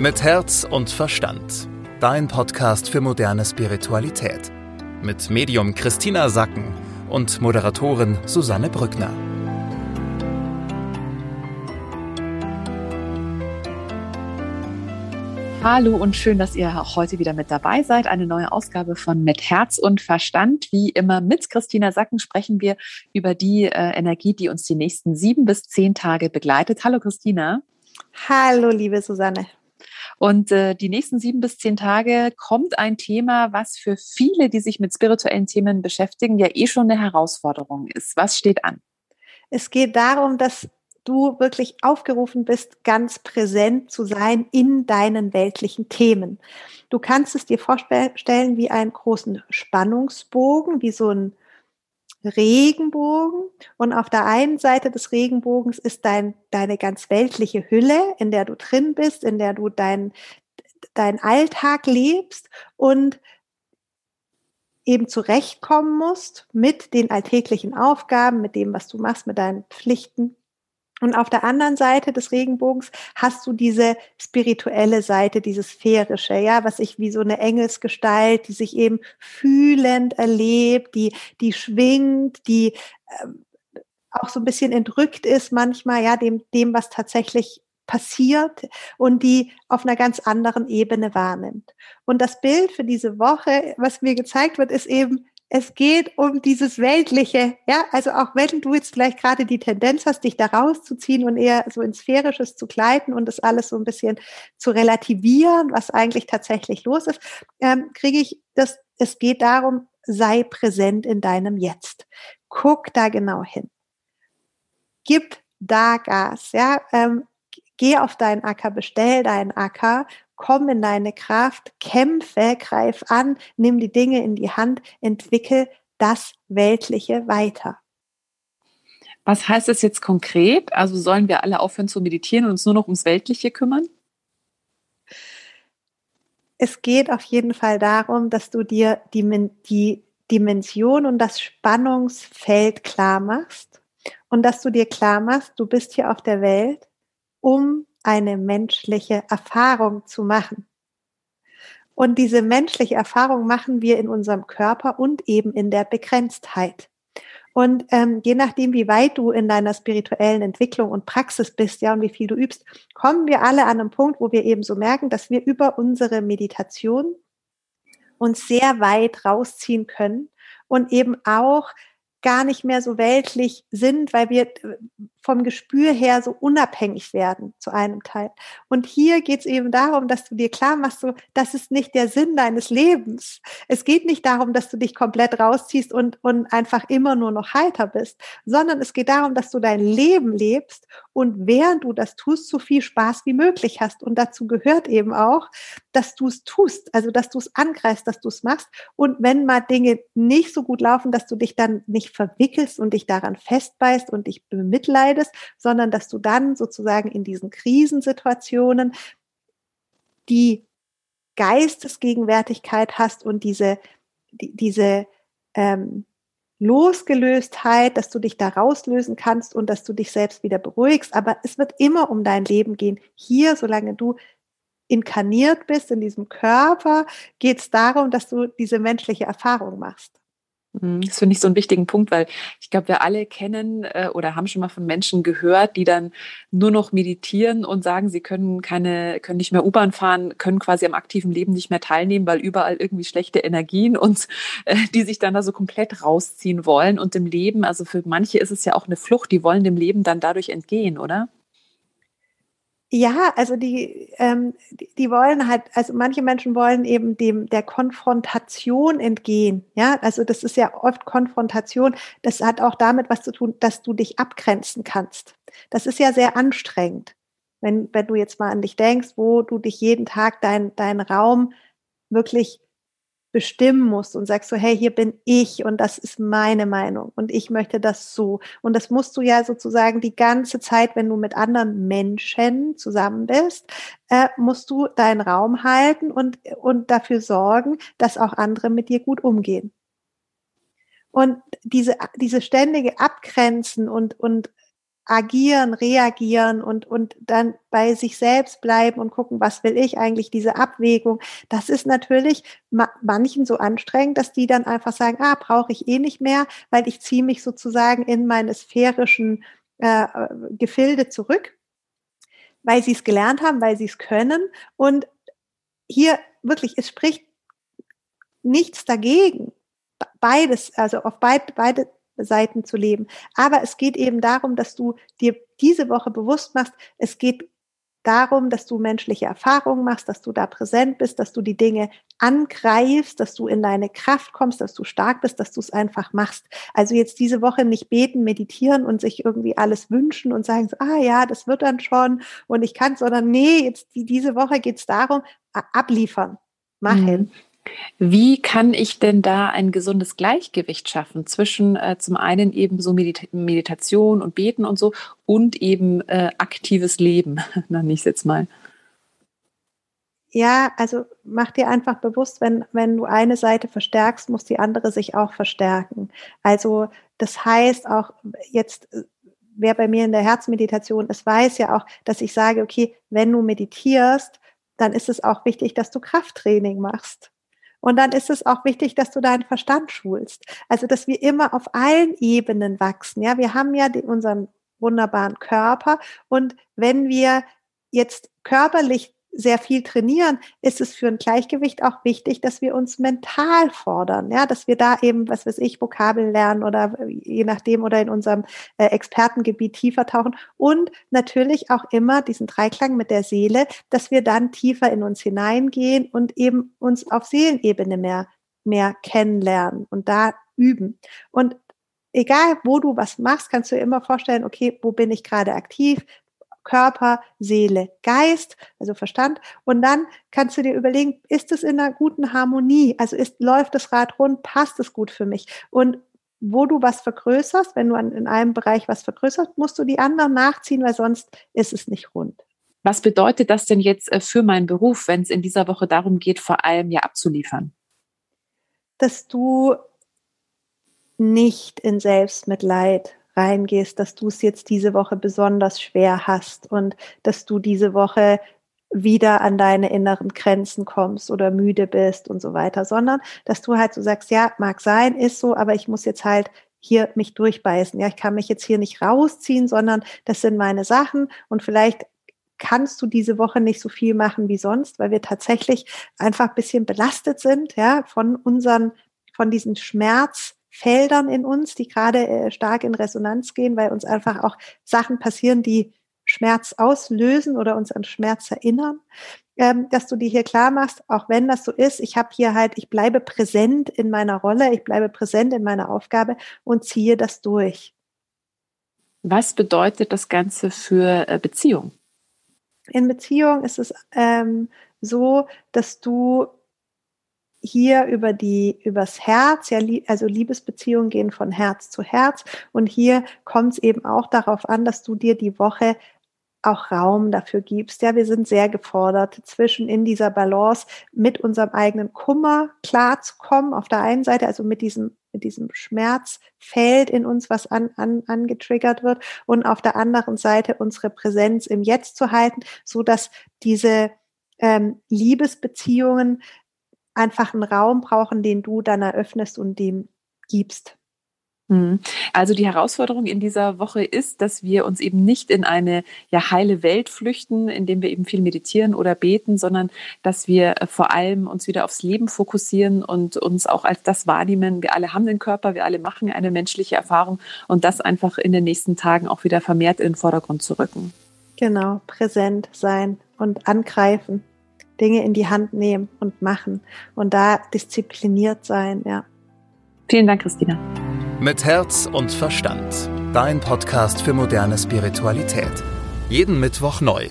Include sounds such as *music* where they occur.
Mit Herz und Verstand. Dein Podcast für moderne Spiritualität. Mit Medium Christina Sacken und Moderatorin Susanne Brückner. Hallo und schön, dass ihr auch heute wieder mit dabei seid. Eine neue Ausgabe von Mit Herz und Verstand. Wie immer mit Christina Sacken sprechen wir über die äh, Energie, die uns die nächsten sieben bis zehn Tage begleitet. Hallo Christina. Hallo liebe Susanne. Und äh, die nächsten sieben bis zehn Tage kommt ein Thema, was für viele, die sich mit spirituellen Themen beschäftigen, ja eh schon eine Herausforderung ist. Was steht an? Es geht darum, dass du wirklich aufgerufen bist, ganz präsent zu sein in deinen weltlichen Themen. Du kannst es dir vorstellen wie einen großen Spannungsbogen, wie so ein Regenbogen und auf der einen Seite des Regenbogens ist dein, deine ganz weltliche Hülle, in der du drin bist, in der du dein, dein Alltag lebst und eben zurechtkommen musst mit den alltäglichen Aufgaben, mit dem, was du machst, mit deinen Pflichten. Und auf der anderen Seite des Regenbogens hast du diese spirituelle Seite, dieses sphärische, ja, was ich wie so eine Engelsgestalt, die sich eben fühlend erlebt, die, die schwingt, die äh, auch so ein bisschen entrückt ist manchmal, ja, dem, dem, was tatsächlich passiert und die auf einer ganz anderen Ebene wahrnimmt. Und das Bild für diese Woche, was mir gezeigt wird, ist eben es geht um dieses Weltliche, ja, also auch wenn du jetzt vielleicht gerade die Tendenz hast, dich da rauszuziehen und eher so in Sphärisches zu gleiten und das alles so ein bisschen zu relativieren, was eigentlich tatsächlich los ist, ähm, kriege ich das, es geht darum, sei präsent in deinem Jetzt. Guck da genau hin. Gib da Gas, ja, ähm, geh auf deinen Acker, bestell deinen Acker komm in deine Kraft, kämpfe, greif an, nimm die Dinge in die Hand, entwickel das Weltliche weiter. Was heißt das jetzt konkret? Also sollen wir alle aufhören zu meditieren und uns nur noch ums Weltliche kümmern? Es geht auf jeden Fall darum, dass du dir die, die Dimension und das Spannungsfeld klar machst und dass du dir klar machst, du bist hier auf der Welt, um eine menschliche Erfahrung zu machen. Und diese menschliche Erfahrung machen wir in unserem Körper und eben in der Begrenztheit. Und ähm, je nachdem, wie weit du in deiner spirituellen Entwicklung und Praxis bist, ja, und wie viel du übst, kommen wir alle an einen Punkt, wo wir eben so merken, dass wir über unsere Meditation uns sehr weit rausziehen können und eben auch gar nicht mehr so weltlich sind, weil wir äh, vom Gespür her so unabhängig werden zu einem Teil. Und hier geht es eben darum, dass du dir klar machst, so, das ist nicht der Sinn deines Lebens. Es geht nicht darum, dass du dich komplett rausziehst und, und einfach immer nur noch heiter bist, sondern es geht darum, dass du dein Leben lebst und während du das tust, so viel Spaß wie möglich hast. Und dazu gehört eben auch, dass du es tust, also dass du es angreifst, dass du es machst. Und wenn mal Dinge nicht so gut laufen, dass du dich dann nicht verwickelst und dich daran festbeißt und dich bemitleidest, sondern dass du dann sozusagen in diesen Krisensituationen die Geistesgegenwärtigkeit hast und diese, die, diese ähm, Losgelöstheit, dass du dich da rauslösen kannst und dass du dich selbst wieder beruhigst. Aber es wird immer um dein Leben gehen. Hier, solange du inkarniert bist in diesem Körper, geht es darum, dass du diese menschliche Erfahrung machst. Mhm, das finde ich so einen wichtigen Punkt, weil ich glaube, wir alle kennen äh, oder haben schon mal von Menschen gehört, die dann nur noch meditieren und sagen, sie können keine, können nicht mehr U-Bahn fahren, können quasi am aktiven Leben nicht mehr teilnehmen, weil überall irgendwie schlechte Energien und äh, die sich dann da so komplett rausziehen wollen und dem Leben, also für manche ist es ja auch eine Flucht, die wollen dem Leben dann dadurch entgehen, oder? Ja, also die, ähm, die wollen halt, also manche Menschen wollen eben dem der Konfrontation entgehen. Ja, also das ist ja oft Konfrontation. Das hat auch damit was zu tun, dass du dich abgrenzen kannst. Das ist ja sehr anstrengend. Wenn, wenn du jetzt mal an dich denkst, wo du dich jeden Tag dein, dein Raum wirklich bestimmen musst und sagst so, hey, hier bin ich und das ist meine Meinung und ich möchte das so. Und das musst du ja sozusagen die ganze Zeit, wenn du mit anderen Menschen zusammen bist, äh, musst du deinen Raum halten und, und dafür sorgen, dass auch andere mit dir gut umgehen. Und diese, diese ständige Abgrenzen und, und agieren, reagieren und, und dann bei sich selbst bleiben und gucken, was will ich eigentlich, diese Abwägung. Das ist natürlich ma manchen so anstrengend, dass die dann einfach sagen, ah, brauche ich eh nicht mehr, weil ich ziehe mich sozusagen in meine sphärischen äh, Gefilde zurück, weil sie es gelernt haben, weil sie es können. Und hier wirklich, es spricht nichts dagegen, beides, also auf beid, beide Seiten zu leben. Aber es geht eben darum, dass du dir diese Woche bewusst machst, es geht darum, dass du menschliche Erfahrungen machst, dass du da präsent bist, dass du die Dinge angreifst, dass du in deine Kraft kommst, dass du stark bist, dass du es einfach machst. Also jetzt diese Woche nicht beten, meditieren und sich irgendwie alles wünschen und sagen, ah ja, das wird dann schon und ich kann, sondern nee, jetzt die, diese Woche geht es darum, abliefern, machen. Mhm. Wie kann ich denn da ein gesundes Gleichgewicht schaffen zwischen äh, zum einen eben so Medita Meditation und Beten und so und eben äh, aktives Leben, *laughs* nenne ich es jetzt mal? Ja, also mach dir einfach bewusst, wenn, wenn du eine Seite verstärkst, muss die andere sich auch verstärken. Also das heißt auch jetzt, äh, wer bei mir in der Herzmeditation ist, weiß ja auch, dass ich sage, okay, wenn du meditierst, dann ist es auch wichtig, dass du Krafttraining machst. Und dann ist es auch wichtig, dass du deinen Verstand schulst. Also, dass wir immer auf allen Ebenen wachsen. Ja, wir haben ja die, unseren wunderbaren Körper. Und wenn wir jetzt körperlich sehr viel trainieren, ist es für ein Gleichgewicht auch wichtig, dass wir uns mental fordern, ja, dass wir da eben, was weiß ich, Vokabeln lernen oder je nachdem oder in unserem äh, Expertengebiet tiefer tauchen und natürlich auch immer diesen Dreiklang mit der Seele, dass wir dann tiefer in uns hineingehen und eben uns auf Seelenebene mehr, mehr kennenlernen und da üben. Und egal wo du was machst, kannst du dir immer vorstellen, okay, wo bin ich gerade aktiv? Körper, Seele, Geist, also Verstand. Und dann kannst du dir überlegen, ist es in einer guten Harmonie? Also ist, läuft das Rad rund? Passt es gut für mich? Und wo du was vergrößerst, wenn du in einem Bereich was vergrößerst, musst du die anderen nachziehen, weil sonst ist es nicht rund. Was bedeutet das denn jetzt äh, für meinen Beruf, wenn es in dieser Woche darum geht, vor allem ja abzuliefern? Dass du nicht in Selbstmitleid reingehst, dass du es jetzt diese Woche besonders schwer hast und dass du diese Woche wieder an deine inneren Grenzen kommst oder müde bist und so weiter, sondern dass du halt so sagst, ja, mag sein, ist so, aber ich muss jetzt halt hier mich durchbeißen. Ja, ich kann mich jetzt hier nicht rausziehen, sondern das sind meine Sachen und vielleicht kannst du diese Woche nicht so viel machen wie sonst, weil wir tatsächlich einfach ein bisschen belastet sind, ja, von unseren, von diesen Schmerz, Feldern in uns, die gerade äh, stark in Resonanz gehen, weil uns einfach auch Sachen passieren, die Schmerz auslösen oder uns an Schmerz erinnern, ähm, dass du dir hier klar machst, auch wenn das so ist, ich habe hier halt, ich bleibe präsent in meiner Rolle, ich bleibe präsent in meiner Aufgabe und ziehe das durch. Was bedeutet das Ganze für äh, Beziehung? In Beziehung ist es ähm, so, dass du hier über die übers Herz, ja, also Liebesbeziehungen gehen von Herz zu Herz und hier kommt es eben auch darauf an, dass du dir die Woche auch Raum dafür gibst. Ja, wir sind sehr gefordert, zwischen in dieser Balance mit unserem eigenen Kummer klarzukommen. Auf der einen Seite, also mit diesem, mit diesem Schmerzfeld in uns, was an, an, angetriggert wird. Und auf der anderen Seite unsere Präsenz im Jetzt zu halten, so dass diese ähm, Liebesbeziehungen einfach einen Raum brauchen, den du dann eröffnest und dem gibst. Mhm. Also die Herausforderung in dieser Woche ist, dass wir uns eben nicht in eine ja heile Welt flüchten, indem wir eben viel meditieren oder beten, sondern dass wir äh, vor allem uns wieder aufs Leben fokussieren und uns auch als das wahrnehmen. Wir alle haben den Körper, wir alle machen eine menschliche Erfahrung und das einfach in den nächsten Tagen auch wieder vermehrt in den Vordergrund zu rücken. Genau, präsent sein und angreifen. Dinge in die Hand nehmen und machen und da diszipliniert sein, ja. Vielen Dank, Christina. Mit Herz und Verstand. Dein Podcast für moderne Spiritualität. Jeden Mittwoch neu.